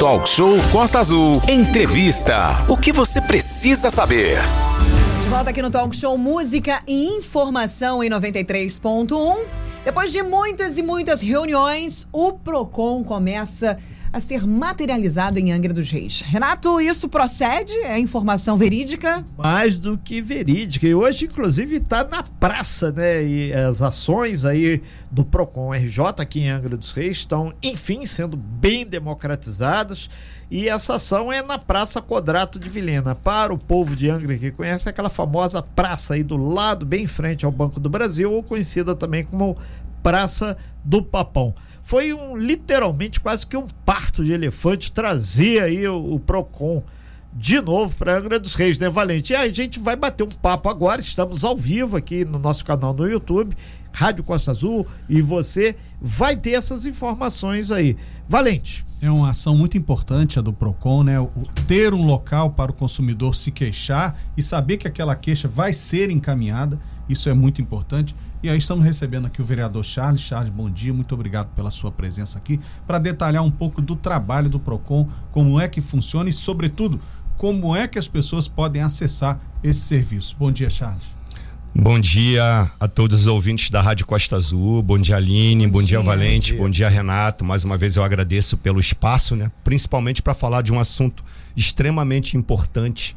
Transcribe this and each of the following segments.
Talk Show Costa Azul. Entrevista. O que você precisa saber? De volta aqui no Talk Show Música e Informação em 93.1. Depois de muitas e muitas reuniões, o Procon começa a ser materializado em Angra dos Reis. Renato, isso procede? É informação verídica? Mais do que verídica. E hoje, inclusive, está na praça, né? E as ações aí do PROCON RJ aqui em Angra dos Reis estão, enfim, sendo bem democratizadas. E essa ação é na Praça Quadrato de Vilhena. Para o povo de Angra que conhece aquela famosa praça aí do lado, bem em frente ao Banco do Brasil, ou conhecida também como Praça do Papão foi um literalmente quase que um parto de elefante trazer aí o, o Procon de novo para Angra dos Reis, né, Valente? E a gente vai bater um papo agora, estamos ao vivo aqui no nosso canal no YouTube, Rádio Costa Azul, e você vai ter essas informações aí. Valente. É uma ação muito importante a do Procon, né? O, ter um local para o consumidor se queixar e saber que aquela queixa vai ser encaminhada, isso é muito importante. E aí estamos recebendo aqui o vereador Charles. Charles, bom dia, muito obrigado pela sua presença aqui para detalhar um pouco do trabalho do Procon, como é que funciona e, sobretudo, como é que as pessoas podem acessar esse serviço. Bom dia, Charles. Bom dia a todos os ouvintes da Rádio Costa Azul. Bom dia, Aline. Bom, bom dia, dia, Valente. Bom dia. bom dia, Renato. Mais uma vez eu agradeço pelo espaço, né? Principalmente para falar de um assunto extremamente importante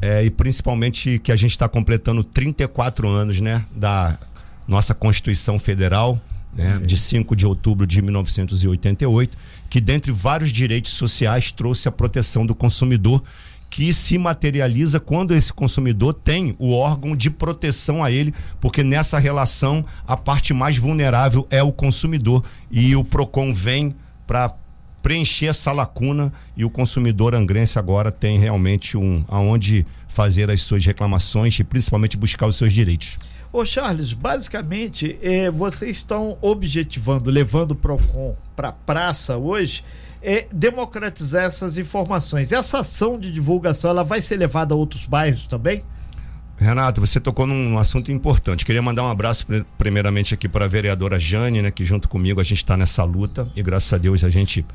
é, e principalmente que a gente está completando 34 anos, né? Da nossa Constituição Federal, né, de 5 de outubro de 1988, que dentre vários direitos sociais trouxe a proteção do consumidor, que se materializa quando esse consumidor tem o órgão de proteção a ele, porque nessa relação a parte mais vulnerável é o consumidor e o Procon vem para preencher essa lacuna e o consumidor angrense agora tem realmente um aonde fazer as suas reclamações e principalmente buscar os seus direitos. Ô Charles, basicamente, é, vocês estão objetivando, levando o PROCON para a praça hoje, é democratizar essas informações. Essa ação de divulgação, ela vai ser levada a outros bairros também? Renato, você tocou num assunto importante. Queria mandar um abraço primeiramente aqui para a vereadora Jane, né, que junto comigo a gente está nessa luta e graças a Deus a gente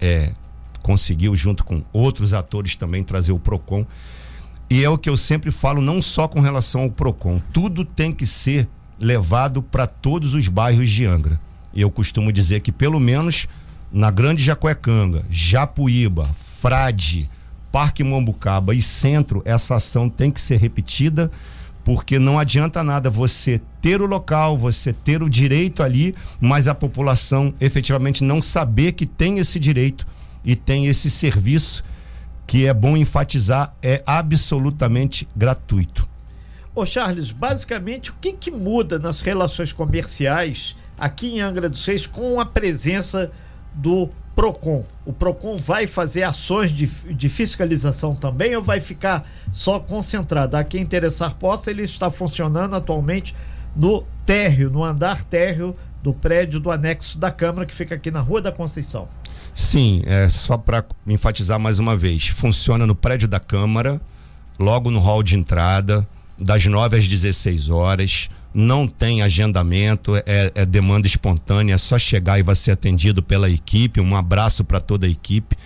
é, conseguiu, junto com outros atores também, trazer o PROCON. E é o que eu sempre falo, não só com relação ao PROCON. Tudo tem que ser levado para todos os bairros de Angra. E eu costumo dizer que, pelo menos na Grande Jacuecanga, Japuíba, Frade, Parque Mombucaba e Centro, essa ação tem que ser repetida, porque não adianta nada você ter o local, você ter o direito ali, mas a população efetivamente não saber que tem esse direito e tem esse serviço que é bom enfatizar, é absolutamente gratuito. Ô Charles, basicamente o que, que muda nas relações comerciais aqui em Angra dos Reis com a presença do PROCON? O PROCON vai fazer ações de, de fiscalização também ou vai ficar só concentrado? A quem interessar possa, ele está funcionando atualmente no térreo, no andar térreo do prédio do anexo da Câmara, que fica aqui na Rua da Conceição. Sim, é só para enfatizar mais uma vez. Funciona no prédio da Câmara, logo no hall de entrada, das 9 às 16 horas. Não tem agendamento, é, é demanda espontânea, é só chegar e vai ser atendido pela equipe. Um abraço para toda a equipe,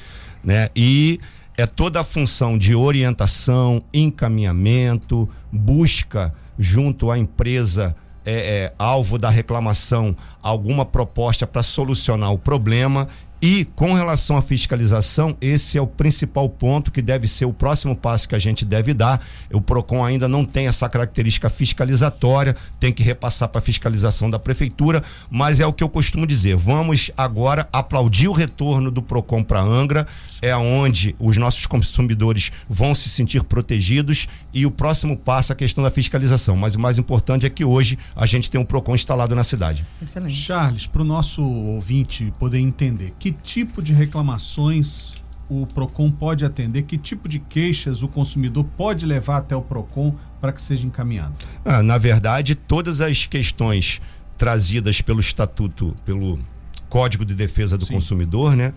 né? E é toda a função de orientação, encaminhamento, busca junto à empresa é, é, alvo da reclamação alguma proposta para solucionar o problema e com relação à fiscalização, esse é o principal ponto que deve ser o próximo passo que a gente deve dar. O PROCON ainda não tem essa característica fiscalizatória, tem que repassar para a fiscalização da prefeitura, mas é o que eu costumo dizer. Vamos agora aplaudir o retorno do PROCON para Angra, é onde os nossos consumidores vão se sentir protegidos e o próximo passo é a questão da fiscalização. Mas o mais importante é que hoje a gente tem um PROCON instalado na cidade. Excelente. Charles, para o nosso ouvinte poder entender, que tipo de reclamações o PROCON pode atender? Que tipo de queixas o consumidor pode levar até o PROCON para que seja encaminhado? Ah, na verdade, todas as questões trazidas pelo Estatuto, pelo Código de Defesa do Sim. Consumidor, né?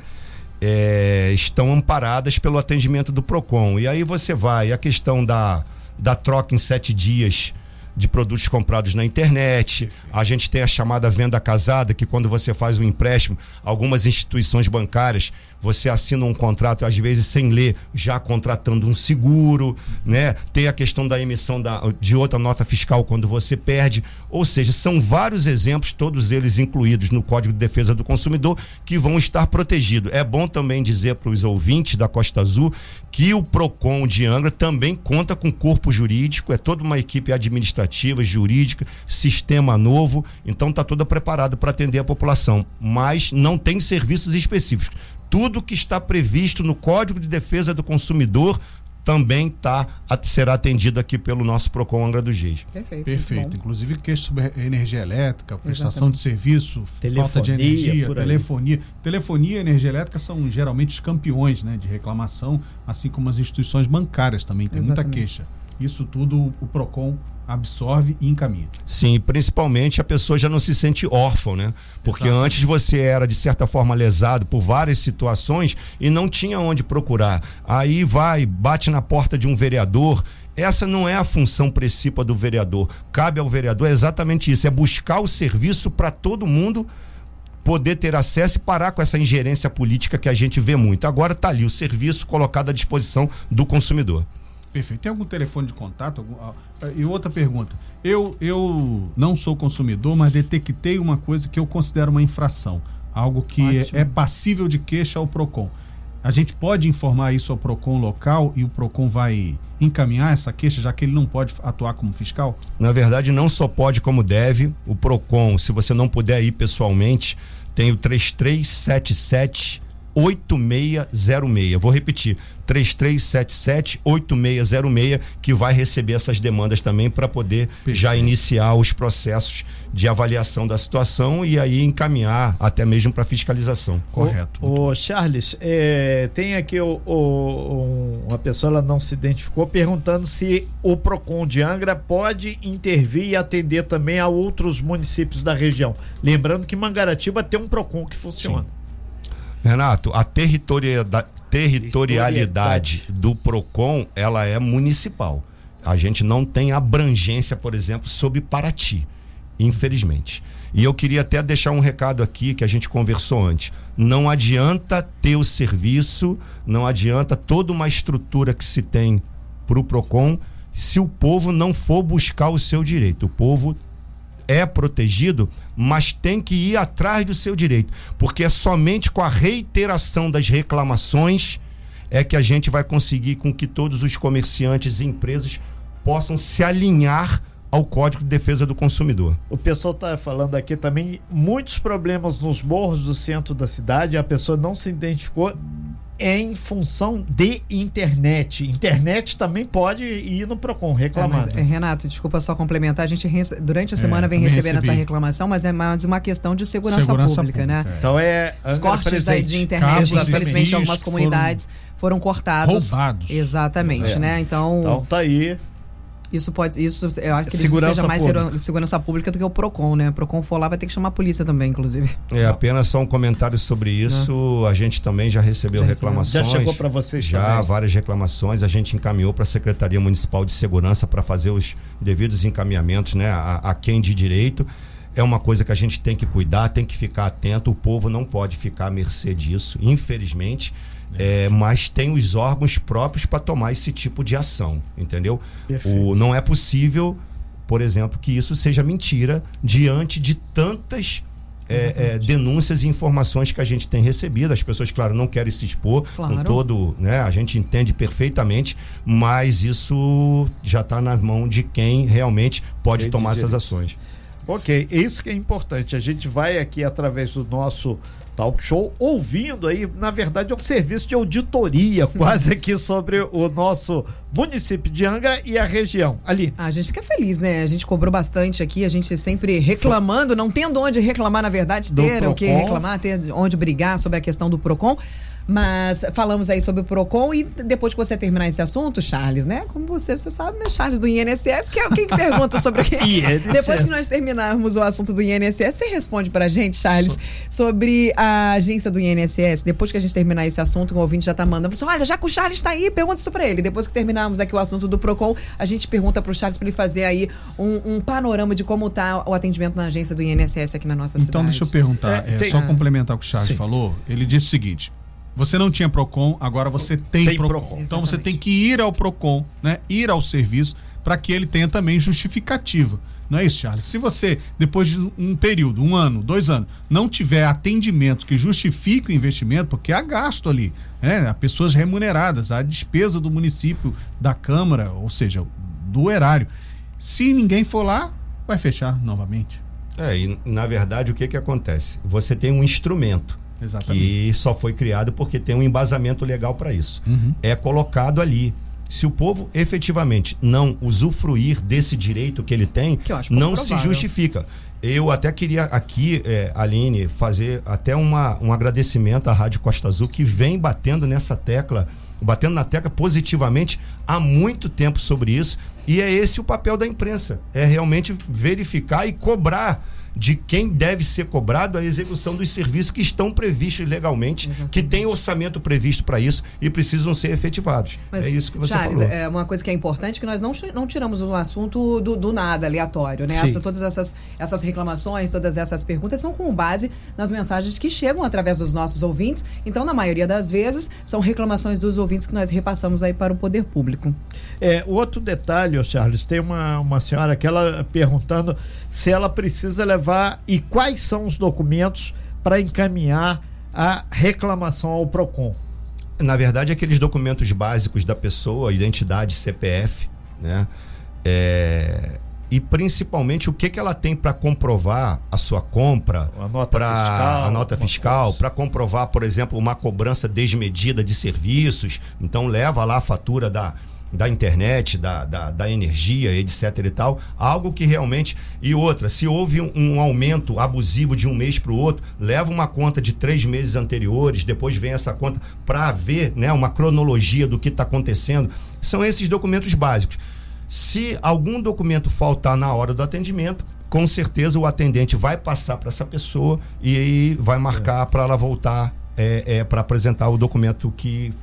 É, estão amparadas pelo atendimento do PROCON. E aí você vai, a questão da, da troca em sete dias de produtos comprados na internet. A gente tem a chamada venda casada, que quando você faz um empréstimo, algumas instituições bancárias você assina um contrato, às vezes sem ler, já contratando um seguro, né? Tem a questão da emissão da, de outra nota fiscal quando você perde. Ou seja, são vários exemplos, todos eles incluídos no Código de Defesa do Consumidor, que vão estar protegidos. É bom também dizer para os ouvintes da Costa Azul que o PROCON de Angra também conta com corpo jurídico, é toda uma equipe administrativa, jurídica, sistema novo, então está toda preparada para atender a população, mas não tem serviços específicos tudo que está previsto no Código de Defesa do Consumidor também tá, será atendido aqui pelo nosso PROCON Angra dos Reis. Perfeito. Perfeito. Inclusive queixa sobre energia elétrica, prestação Exatamente. de serviço, telefonia, falta de energia, telefonia. Telefonia e energia elétrica são geralmente os campeões né, de reclamação, assim como as instituições bancárias também tem Exatamente. muita queixa. Isso tudo o PROCON absorve e encaminha. Sim, principalmente a pessoa já não se sente órfão, né? Porque Exato. antes você era de certa forma lesado por várias situações e não tinha onde procurar. Aí vai, bate na porta de um vereador. Essa não é a função principal do vereador. Cabe ao vereador exatamente isso, é buscar o serviço para todo mundo poder ter acesso e parar com essa ingerência política que a gente vê muito. Agora está ali o serviço colocado à disposição do consumidor. Perfeito. Tem algum telefone de contato? Algum, ah, e outra pergunta. Eu, eu não sou consumidor, mas detectei uma coisa que eu considero uma infração. Algo que é, é, passível de queixa ao PROCON. A gente pode informar isso ao PROCON local e o PROCON vai encaminhar essa queixa, já que ele não pode atuar como fiscal? Na verdade, não só pode como deve. O PROCON, se você não puder ir pessoalmente, tem o 3377 8606. Vou repetir: 3377-8606, que vai receber essas demandas também para poder Perfeito. já iniciar os processos de avaliação da situação e aí encaminhar até mesmo para fiscalização. Correto. O, o Charles, é, tem aqui o, o, uma pessoa, ela não se identificou, perguntando se o PROCON de Angra pode intervir e atender também a outros municípios da região. Lembrando que Mangaratiba tem um PROCON que funciona. Sim. Renato, a territorialidade, territorialidade do PROCON, ela é municipal. A gente não tem abrangência, por exemplo, sobre Paraty, infelizmente. E eu queria até deixar um recado aqui que a gente conversou antes. Não adianta ter o serviço, não adianta toda uma estrutura que se tem para o PROCON se o povo não for buscar o seu direito. O povo é protegido, mas tem que ir atrás do seu direito, porque é somente com a reiteração das reclamações é que a gente vai conseguir com que todos os comerciantes e empresas possam se alinhar ao Código de Defesa do Consumidor. O pessoal está falando aqui também muitos problemas nos morros do centro da cidade, a pessoa não se identificou em função de internet. Internet também pode ir no Procon reclamar. É, mas, é, Renato, desculpa só complementar. A gente durante a semana é, vem recebendo recebi. essa reclamação, mas é mais uma questão de segurança, segurança pública, pública, né? Então é os cortes da, de internet, Casos infelizmente, em algumas comunidades foram, foram cortados. Roubados. Exatamente, é. né? Então. Então tá aí isso pode. Isso, eu acho que segurança seja mais pública. segurança pública do que o PROCON, né? O PROCON for lá, vai ter que chamar a polícia também, inclusive. É, apenas só um comentário sobre isso. Não. A gente também já recebeu já reclamações. Já chegou para vocês Já, também. várias reclamações. A gente encaminhou para a Secretaria Municipal de Segurança para fazer os devidos encaminhamentos, né? A, a quem de direito é uma coisa que a gente tem que cuidar, tem que ficar atento. O povo não pode ficar à mercê disso, infelizmente. É, mas tem os órgãos próprios para tomar esse tipo de ação, entendeu? O, não é possível, por exemplo, que isso seja mentira diante de tantas é, é, denúncias e informações que a gente tem recebido. As pessoas, claro, não querem se expor claro. com todo, né? A gente entende perfeitamente, mas isso já está na mão de quem realmente pode tomar essas ações. Ok, isso que é importante. A gente vai aqui através do nosso talk show, ouvindo aí, na verdade, é um serviço de auditoria quase aqui sobre o nosso município de Angra e a região. Ali. Ah, a gente fica feliz, né? A gente cobrou bastante aqui, a gente sempre reclamando, não tendo onde reclamar, na verdade, ter o que reclamar, ter onde brigar sobre a questão do PROCON. Mas falamos aí sobre o PROCON e depois que você terminar esse assunto, Charles, né? Como você, você sabe, né? Charles do INSS, que é quem que pergunta sobre o que. depois que nós terminarmos o assunto do INSS, você responde pra gente, Charles, sobre a agência do INSS. Depois que a gente terminar esse assunto, o ouvinte já tá mandando. Você, olha, já que o Charles tá aí, pergunta isso pra ele. Depois que terminarmos aqui o assunto do PROCON, a gente pergunta pro Charles pra ele fazer aí um, um panorama de como tá o atendimento na agência do INSS aqui na nossa então, cidade. Então, deixa eu perguntar, é, é, só complementar o que o Charles Sim. falou. Ele disse o seguinte: Você não tinha Procon, agora você tem, Tem Procon. Procon. Então você tem que ir ao Procon, né? Ir ao serviço para que ele tenha também justificativa. Não é isso, Charles? Se você, depois de um período, um ano, dois anos, não tiver atendimento que justifique o investimento, porque há gasto ali, né? Há pessoas remuneradas, há despesa do município, da Câmara, ou seja, do erário. Se ninguém for lá, vai fechar novamente. É, e na verdade o que que acontece? Você tem um instrumento Exatamente. que só foi criado porque tem um embasamento legal para isso. Uhum. É colocado ali. Se o povo efetivamente não usufruir desse direito que ele tem, Que não se justifica. Eu até queria aqui, eh, Aline, fazer até uma, um agradecimento à Rádio Costa Azul, que vem batendo nessa tecla, batendo na tecla positivamente há muito tempo sobre isso. E é esse o papel da imprensa: é realmente verificar e cobrar de quem deve ser cobrado a execução dos serviços que estão previstos legalmente, Exatamente. que tem orçamento previsto para isso e precisam ser efetivados. Mas, é isso que você Charles, falou. é uma coisa que é importante que nós não, não tiramos um assunto do, do nada, aleatório, né? Essa- todas essas, essas reclamações, todas essas perguntas são com base nas mensagens que chegam através dos nossos ouvintes. Então, na maioria das vezes, são reclamações dos ouvintes que nós repassamos aí para o poder público. É, outro detalhe, Charles, tem uma, uma senhora que ela perguntando se ela precisa levar e quais são os documentos para encaminhar a reclamação ao PROCON. Na verdade, aqueles documentos básicos da pessoa, identidade, CPF, né? É, E principalmente o que, que ela tem para comprovar a sua compra, A nota pra- fiscal, a nota fiscal, para comprovar, por exemplo, uma cobrança desmedida de serviços. Então leva lá a fatura da, da internet, da, da, da energia, etc e tal. Algo que realmente. E outra, se houve um, um aumento abusivo de um mês para o outro, leva uma conta de três meses anteriores, depois vem essa conta para ver né, uma cronologia do que está acontecendo. São esses documentos básicos. Se algum documento faltar na hora do atendimento, com certeza o atendente vai passar para essa pessoa e vai marcar para ela voltar é, para apresentar o documento que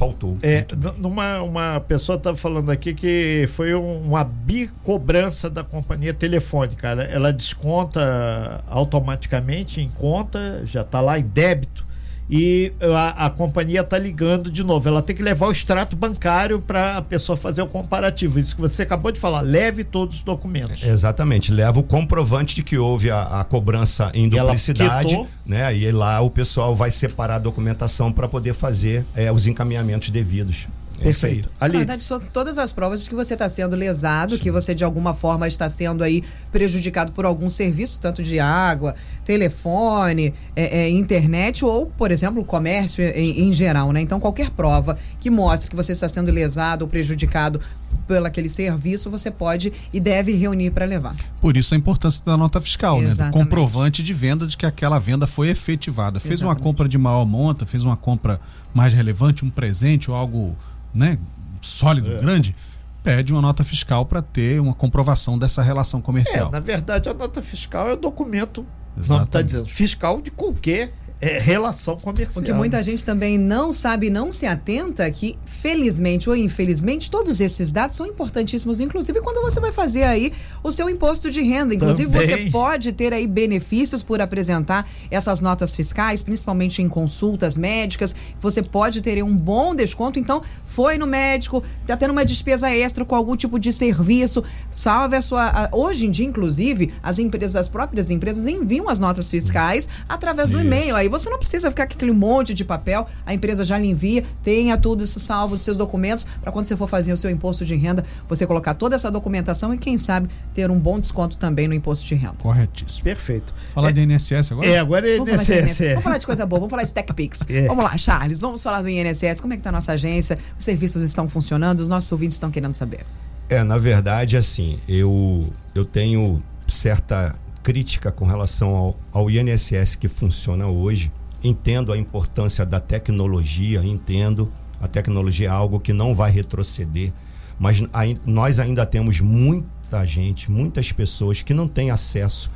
faltou. É, numa uma pessoa está falando aqui que foi um- uma bicobrança da companhia telefônica. Ela, ela desconta automaticamente em conta, já está lá em débito. E a, a companhia está ligando de novo. Ela tem que levar o extrato bancário para a pessoa fazer o comparativo. Isso que você acabou de falar. Leve todos os documentos. Exatamente, leva o comprovante de que houve a, a cobrança em duplicidade, né? E lá o pessoal vai separar a documentação para poder fazer é, os encaminhamentos devidos. É. Perfeito. Na Ali, verdade, são todas as provas de que você está sendo lesado, que você de alguma forma está sendo aí prejudicado por algum serviço, tanto de água, telefone, é, é, internet ou, por exemplo, comércio em, em geral, né? Então, qualquer prova que mostre que você está sendo lesado ou prejudicado pelo aquele serviço, você pode e deve reunir para levar. Por isso a importância da nota fiscal, né? Do Exatamente. comprovante de venda de que aquela venda foi efetivada. Fez uma Exatamente. compra de maior monta, fez uma compra mais relevante, um presente ou algo, né, sólido, É. grande, pede uma nota fiscal para ter uma comprovação dessa relação é, comercial. na verdade, a nota fiscal é o documento, não está Exatamente. dizendo, fiscal de qualquer é, relação comercial. O que muita gente também não sabe, não se atenta que, felizmente ou infelizmente, todos esses dados são importantíssimos, inclusive quando você vai fazer aí o seu imposto de renda. Inclusive, Também. você pode ter aí benefícios por apresentar essas notas fiscais, principalmente em consultas médicas. Você pode ter um bom desconto. Então, foi no médico, tá tendo uma despesa extra com algum tipo de serviço, salve a sua. a- hoje em dia, inclusive, as empresas, as próprias empresas enviam as notas fiscais através do e-mail. Aí você não precisa ficar com aquele monte de papel, a empresa já lhe envia, tenha tudo isso salvo, os seus documentos, para quando você for fazer o seu imposto de renda, você colocar toda essa documentação e, quem sabe, ter um bom desconto também no imposto de renda. Corretíssimo. Perfeito. Falar de INSS agora? É, agora é Vamos falar, de INSS. INSS. é. vamos falar de coisa boa, vamos falar de TechPix. É. Vamos lá, Charles, vamos falar do INSS. Como é que tá a nossa agência? Os serviços estão funcionando? Os nossos ouvintes estão querendo saber. É, na verdade, assim, eu, eu tenho certa crítica com relação ao, ao INSS que funciona hoje. Entendo a importância da tecnologia, entendo. A tecnologia é algo que não vai retroceder, mas nós ainda temos muita gente, muitas pessoas que não têm acesso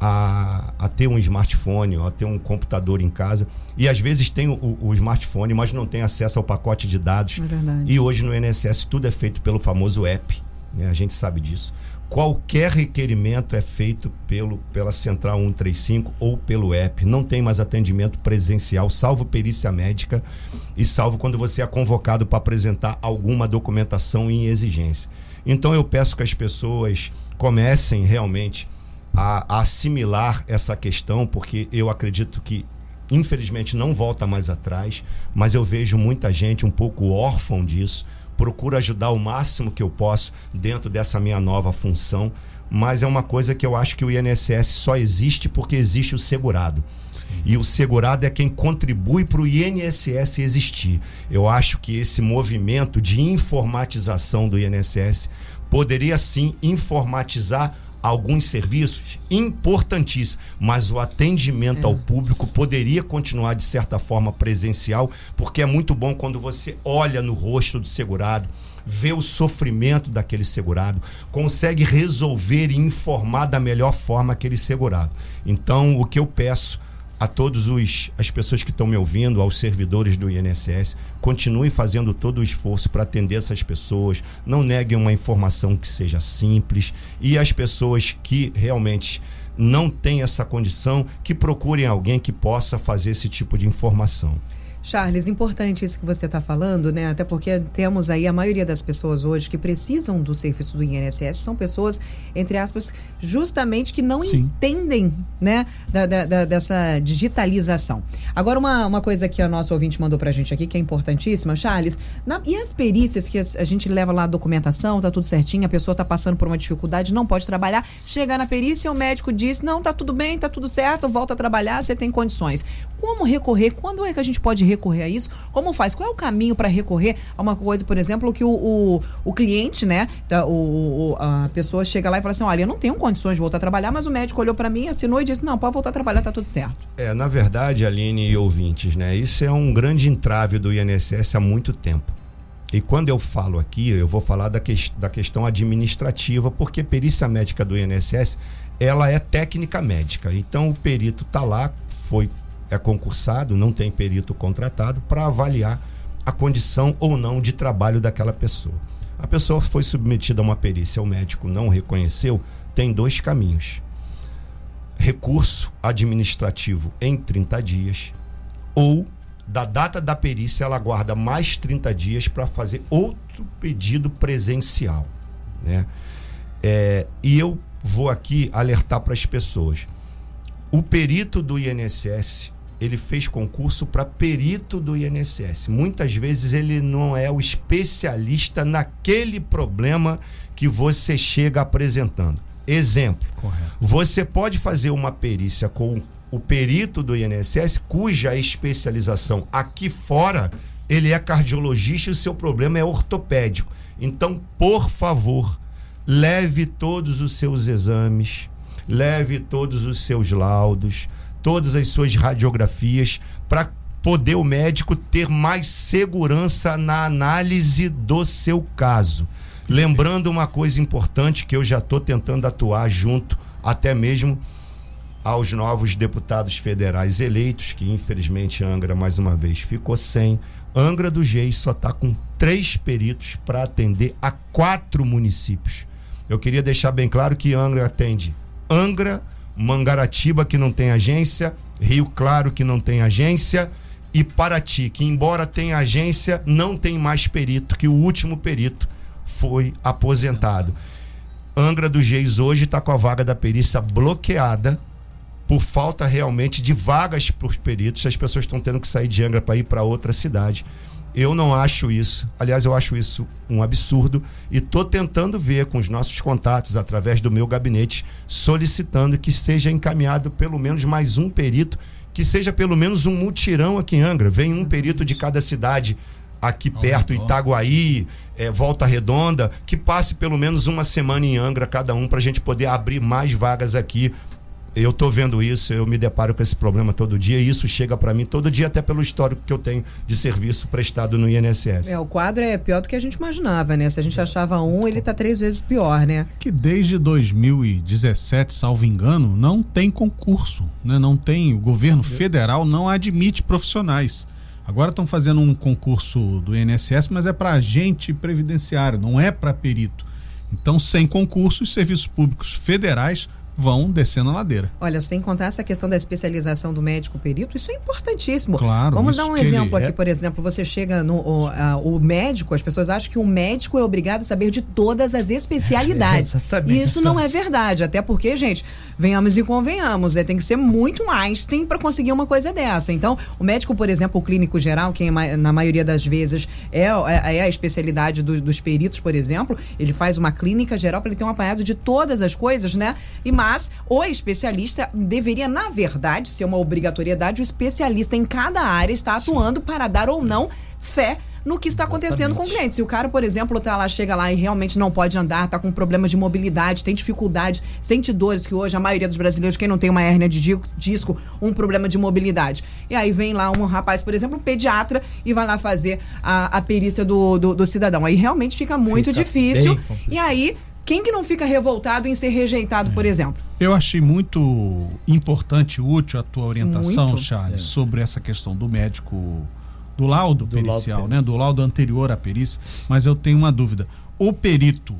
a, a ter um smartphone, a ter um computador em casa. E às vezes tem o, o smartphone, mas não tem acesso ao pacote de dados. É. E hoje no INSS tudo é feito pelo famoso app, né? a gente sabe disso. Qualquer requerimento é feito pelo, pela Central 135 ou pelo app. Não tem mais atendimento presencial, salvo perícia médica e salvo quando você é convocado para apresentar alguma documentação em exigência. Então eu peço que as pessoas comecem realmente a, a assimilar essa questão, porque eu acredito que infelizmente não volta mais atrás, mas eu vejo muita gente um pouco órfão disso procuro ajudar o máximo que eu posso dentro dessa minha nova função, mas é uma coisa que eu acho que o INSS só existe porque existe o segurado. E o segurado é quem contribui para o INSS existir. Eu acho que esse movimento de informatização do INSS poderia sim informatizar alguns serviços importantíssimos, mas o atendimento é. ao público poderia continuar de certa forma presencial, porque é muito bom quando você olha no rosto do segurado, vê o sofrimento daquele segurado, consegue resolver e informar da melhor forma aquele segurado. Então, o que eu peço a todos os as pessoas que estão me ouvindo, aos servidores do INSS, continue fazendo todo o esforço para atender essas pessoas, não neguem uma informação que seja simples e as pessoas que realmente não têm essa condição, que procurem alguém que possa fazer esse tipo de informação. Charles, importante isso que você está falando, né? Até porque temos aí a maioria das pessoas hoje que precisam do serviço do INSS são pessoas, entre aspas, justamente que não Sim. entendem, né, da, da, da, dessa digitalização. Agora, uma, uma coisa que a nossa ouvinte mandou para a gente aqui, que é importantíssima, Charles, na, e as perícias que a gente leva lá a documentação, tá tudo certinho, a pessoa está passando por uma dificuldade, não pode trabalhar, chega na perícia, o médico diz, não, tá tudo bem, tá tudo certo, volta a trabalhar, você tem condições. Como recorrer? Quando é que a gente pode recorrer? Recorrer a isso? Como faz? Qual é o caminho para recorrer a uma coisa, por exemplo, que o, o, o cliente, né, o, a pessoa chega lá e fala assim: olha, eu não tenho condições de voltar a trabalhar, mas o médico olhou para mim, assinou e disse: não, pode voltar a trabalhar, tá tudo certo. É, na verdade, Aline e ouvintes, né, isso é um grande entrave do INSS há muito tempo. E quando eu falo aqui, eu vou falar da, que, da questão administrativa, porque perícia médica do INSS, ela é técnica médica. Então o perito está lá, foi é concursado, não tem perito contratado para avaliar a condição ou não de trabalho daquela pessoa. A pessoa foi submetida a uma perícia, o médico não reconheceu, tem dois caminhos. Recurso administrativo em 30 dias ou da data da perícia ela aguarda mais 30 dias para fazer outro pedido presencial, né? É, e eu vou aqui alertar para as pessoas. O perito do INSS ele fez concurso para perito do INSS. Muitas vezes ele não é o especialista naquele problema que você chega apresentando. Exemplo: Correto. você pode fazer uma perícia com o perito do INSS, cuja especialização aqui fora ele é cardiologista e o seu problema é ortopédico. Então, por favor, leve todos os seus exames, leve todos os seus laudos todas as suas radiografias para poder o médico ter mais segurança na análise do seu caso. Lembrando uma coisa importante que eu já estou tentando atuar junto até mesmo aos novos deputados federais eleitos, que infelizmente Angra mais uma vez ficou sem. Angra do Geis só está com três peritos para atender a quatro municípios. Eu queria deixar bem claro que Angra atende Angra, Mangaratiba, que não tem agência, Rio Claro, que não tem agência, e Paraty, que embora tenha agência, não tem mais perito, que o último perito foi aposentado. Angra dos Reis hoje está com a vaga da perícia bloqueada por falta realmente de vagas para os peritos. As pessoas estão tendo que sair de Angra para ir para outra cidade. Eu não acho isso. Aliás, eu acho isso um absurdo e estou tentando ver com os nossos contatos através do meu gabinete, solicitando que seja encaminhado pelo menos mais um perito, que seja pelo menos um mutirão aqui em Angra. Vem um perito de cada cidade aqui perto, Itaguaí, é, Volta Redonda, que passe pelo menos uma semana em Angra cada um para a gente poder abrir mais vagas aqui eu estou vendo isso, eu me deparo com esse problema todo dia e isso chega para mim todo dia, até pelo histórico que eu tenho de serviço prestado no INSS. É, o quadro é pior do que a gente imaginava, né? Se a gente achava um, ele está três vezes pior, né? Que desde 2017, salvo engano, não tem concurso, né? Não tem, o governo federal não admite profissionais. Agora estão fazendo um concurso do INSS, mas é para agente previdenciário, não é para perito. Então, sem concurso, os serviços públicos federais vão descendo a ladeira. Olha, sem contar essa questão da especialização do médico perito, isso é importantíssimo. Claro, Vamos dar um exemplo aqui, é- por exemplo, você chega no o, a- o médico, as pessoas acham que o médico é obrigado a saber de todas as especialidades. É, exatamente. E isso não é verdade, até porque, gente, venhamos e convenhamos, é, tem que ser muito um Einstein para conseguir uma coisa dessa. Então, o médico, por exemplo, o clínico geral, que ma- na maioria das vezes é, é, é a especialidade do- dos peritos, por exemplo, ele faz uma clínica geral para ele ter um apanhado de todas as coisas, né? E mas o especialista deveria, na verdade, ser uma obrigatoriedade, o especialista em cada área está atuando para dar ou não fé no que está acontecendo com o cliente. Se o cara, por exemplo, tá lá, chega lá e realmente não pode andar, tá com problemas de mobilidade, tem dificuldades, sente dores, que hoje a maioria dos brasileiros, quem não tem uma hérnia de di- disco, um problema de mobilidade. E aí vem lá um rapaz, por exemplo, um pediatra, e vai lá fazer a, a perícia do, do, do cidadão. Aí realmente fica muito Fica difícil. E aí, quem que não fica revoltado em ser rejeitado, por exemplo? Eu achei muito importante e útil a tua orientação, Muito. Charles, sobre essa questão do médico, do laudo Do laudo pericial, perito. né? Do laudo anterior à perícia. Mas eu tenho uma dúvida. O perito,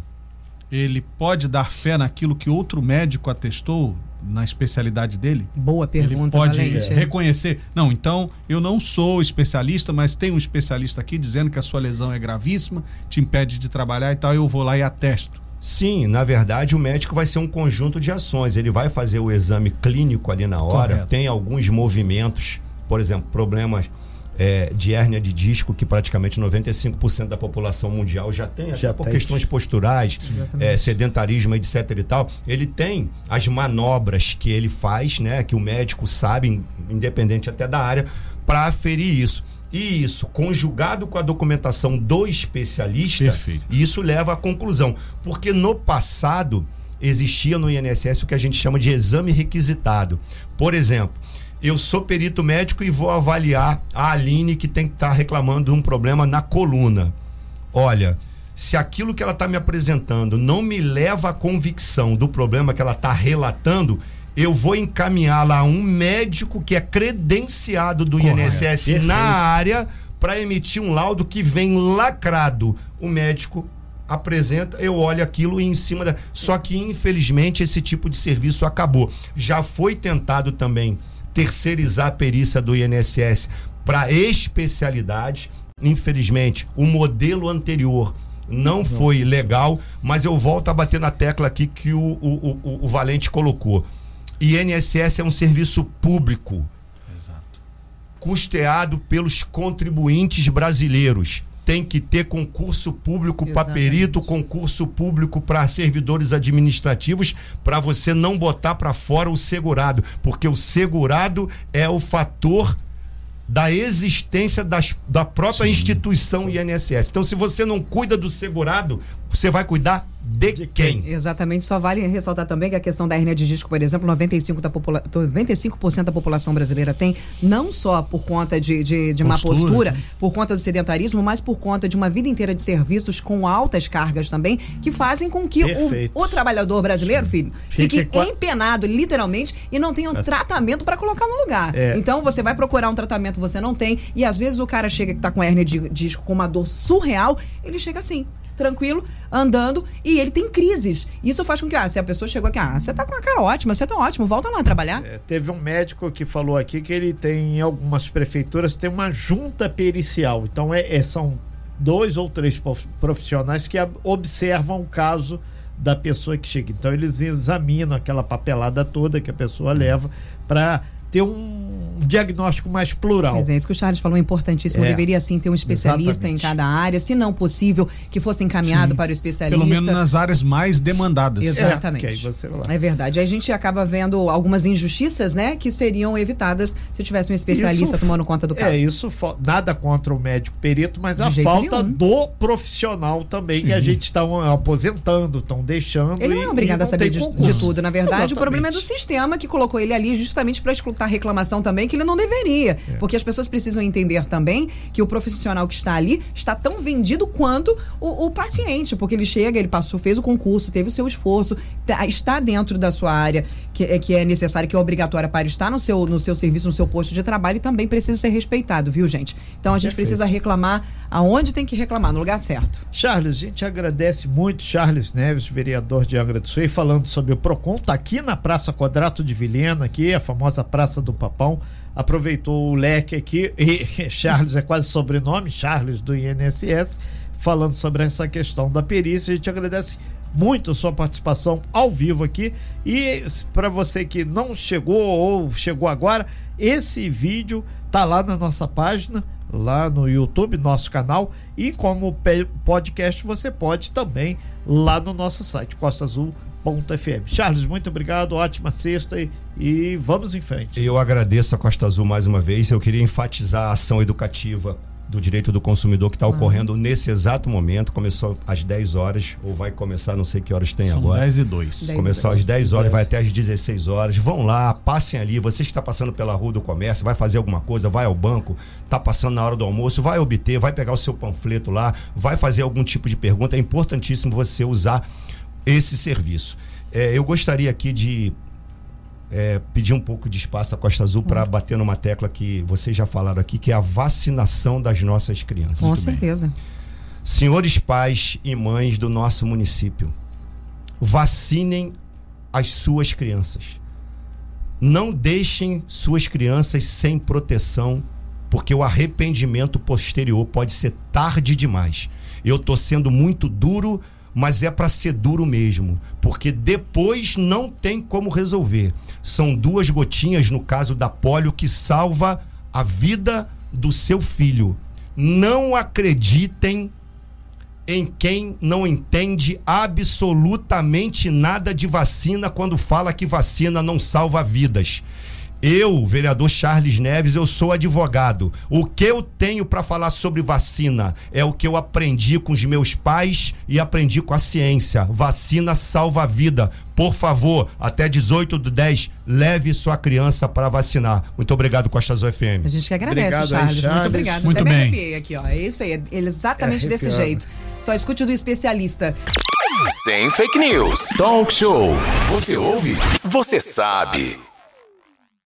ele pode dar fé naquilo que outro médico atestou na especialidade dele? Boa Ele pergunta, pode Valente. reconhecer. Não, então eu não sou especialista, mas tem um especialista aqui dizendo que a sua lesão é gravíssima, te impede de trabalhar e tal. Eu vou lá e atesto. Sim, na verdade o médico vai ser um conjunto de ações. Ele vai fazer o exame clínico ali na hora, Correto. tem alguns movimentos, por exemplo, problemas é, de hérnia de disco, que praticamente 95% da população mundial já tem, até Já por tem. questões posturais, é, sedentarismo, etc e tal. Ele tem as manobras que ele faz, né, que o médico sabe, in- independente até da área, para aferir isso. E isso, conjugado com a documentação do especialista, Perfeito. isso leva à conclusão. Porque no passado existia no INSS o que a gente chama de exame requisitado. Por exemplo, eu sou perito médico e vou avaliar a Aline que tem que estar reclamando de um problema na coluna. Olha, se aquilo que ela está me apresentando não me leva à convicção do problema que ela está relatando, eu vou encaminhá-la a um médico que é credenciado do Correto. INSS Perfeito. na área para emitir um laudo que vem lacrado. O médico apresenta, eu olho aquilo e em cima da. Só que infelizmente esse tipo de serviço acabou. Já foi tentado também terceirizar a perícia do INSS para especialidade. Infelizmente, o modelo anterior não foi legal, mas eu volto a bater na tecla aqui que o, o, o, o Valente colocou. INSS é um serviço público Exato. custeado pelos contribuintes brasileiros. Tem que ter concurso público para perito, concurso público para servidores administrativos, para você não botar para fora o segurado, porque o segurado é o fator da existência das, da própria instituição INSS. Então, se você não cuida do segurado, você vai cuidar de, De quem? Exatamente, só vale ressaltar também que a questão da hernia de disco, por exemplo, 95%, da, popula 95 da população brasileira tem, não só por conta de, de, de má Postura, postura, né? por conta do sedentarismo, mas por conta de uma vida inteira de serviços com altas cargas também, que fazem com que o, o trabalhador brasileiro, filho, Fique fique empenado, literalmente, e não tenha um Assim. tratamento para colocar no lugar. É. Então você vai procurar um tratamento, você não tem, e às vezes o cara chega que tá com hernia de disco com uma dor surreal, ele chega assim. Tranquilo, andando, e ele tem crises. Isso faz com que, ah, se a pessoa chegou aqui, ah, você tá com a cara ótima, você tá ótimo, volta lá trabalhar. É, teve um médico que falou aqui que ele tem em algumas prefeituras tem uma junta pericial. Então é, é- são dois ou três prof- profissionais que a- observam o caso da pessoa que chega. Então eles examinam aquela papelada toda que a pessoa leva para ter um diagnóstico mais plural. Mas é isso que o Charles falou, importantíssimo. É. Deveria sim ter um especialista Exatamente. em cada área, se não possível, que fosse encaminhado Sim. para o especialista. Pelo menos nas áreas mais demandadas. Exato. Exatamente. É, aí você vai lá. É verdade. A gente acaba vendo algumas injustiças, né, que seriam evitadas se tivesse um especialista Isso- tomando conta do caso. É, isso nada contra o médico perito, mas De a falta nenhum. do profissional também, que a gente está aposentando, estão deixando. Ele não é obrigado a saber de, de tudo, na verdade. O problema é do Exatamente. sistema que colocou ele ali justamente para escutar reclamação também, que ele não deveria. Porque as pessoas precisam entender também que o profissional que está ali está tão vendido quanto o, o paciente, porque ele chega, ele passou, fez o concurso, teve o seu esforço, tá- está dentro da sua área que, é- que é necessária, que é obrigatória para estar no seu, no seu serviço, no seu posto de trabalho e também precisa ser respeitado, viu, gente? Então a gente Perfeito. precisa reclamar aonde tem que reclamar, no lugar certo. Charles, a gente agradece muito Charles Neves, vereador de Angra do Sul, e falando sobre o Procon, tá aqui na Praça Quadrato de Vilhena, aqui, a famosa Praça do Papão. Aproveitou o leque aqui, e Charles é quase sobrenome, Charles do INSS, falando sobre essa questão da perícia. A gente agradece muito a sua participação ao vivo aqui. E para você que não chegou ou chegou agora, esse vídeo tá lá na nossa página, lá no YouTube, nosso canal, e como podcast você pode também lá no nosso site costaazul.fm. Charles, muito obrigado, ótima sexta e, e vamos em frente. Eu agradeço a Costa Azul mais uma vez. Eu queria enfatizar a ação educativa do direito do consumidor que está ocorrendo nesse exato momento. Começou às 10 horas, ou vai começar, não sei que horas tem São agora. 10 e 2. Dez. Começou às 10 horas, 10. vai até às 16 horas. Vão lá, passem ali. Você que está passando pela rua do comércio, vai fazer alguma coisa, vai ao banco, está passando na hora do almoço, vai obter, vai pegar o seu panfleto lá, vai fazer algum tipo de pergunta. É importantíssimo você usar esse serviço. É, eu gostaria aqui de é, pedir um pouco de espaço à Costa Azul para bater numa tecla que vocês já falaram aqui, que é a vacinação das nossas crianças. Com bem. certeza. Senhores pais e mães do nosso município, vacinem as suas crianças. Não deixem suas crianças sem proteção, porque o arrependimento posterior pode ser tarde demais. Eu tô sendo muito duro, mas é para ser duro mesmo, porque depois não tem como resolver. São duas gotinhas no caso da polio que salva a vida do seu filho. Não acreditem em quem não entende absolutamente nada de vacina quando fala que vacina não salva vidas. Eu, vereador Charles Neves, eu sou advogado. O que eu tenho para falar sobre vacina é o que eu aprendi com os meus pais e aprendi com a ciência. Vacina salva a vida. Por favor, até 18 do 10, leve sua criança para vacinar. Muito obrigado, Costa Azul FM. A gente que agradece, Obrigado Charles. Charles. Muito obrigado. Muito Até me bem. arrepiei aqui, ó. É isso aí. É exatamente É desse jeito. Só escute o do especialista. Sem fake news. Talk show. Você ouve? Você sabe.